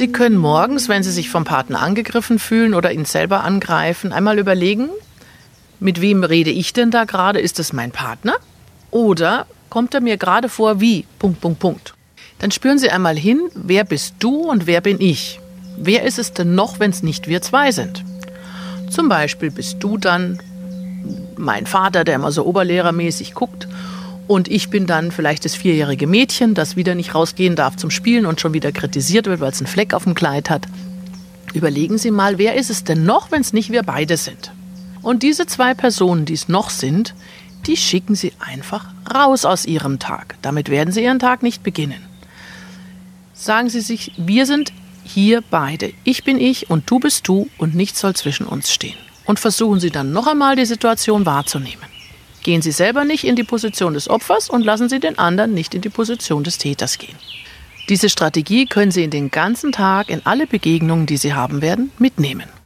Sie können morgens, wenn Sie sich vom Partner angegriffen fühlen oder ihn selber angreifen, einmal überlegen, mit wem rede ich denn da gerade? Ist es mein Partner? Oder kommt er mir gerade vor wie Punkt, Punkt, Punkt? Dann spüren Sie einmal hin, wer bist du und wer bin ich? Wer ist es denn noch, wenn es nicht wir zwei sind? Zum Beispiel bist du dann mein Vater, der immer so oberlehrermäßig guckt und ich bin dann vielleicht das vierjährige Mädchen, das wieder nicht rausgehen darf zum Spielen und schon wieder kritisiert wird, weil es einen Fleck auf dem Kleid hat. Überlegen Sie mal, wer ist es denn noch, wenn es nicht wir beide sind? Und diese zwei Personen, die es noch sind, die schicken Sie einfach raus aus Ihrem Tag. Damit werden Sie Ihren Tag nicht beginnen. Sagen Sie sich, wir sind hier beide. Ich bin ich und du bist du und nichts soll zwischen uns stehen. Und versuchen Sie dann noch einmal die Situation wahrzunehmen. Gehen Sie selber nicht in die Position des Opfers und lassen Sie den anderen nicht in die Position des Täters gehen. Diese Strategie können Sie in den ganzen Tag in alle Begegnungen, die Sie haben werden, mitnehmen.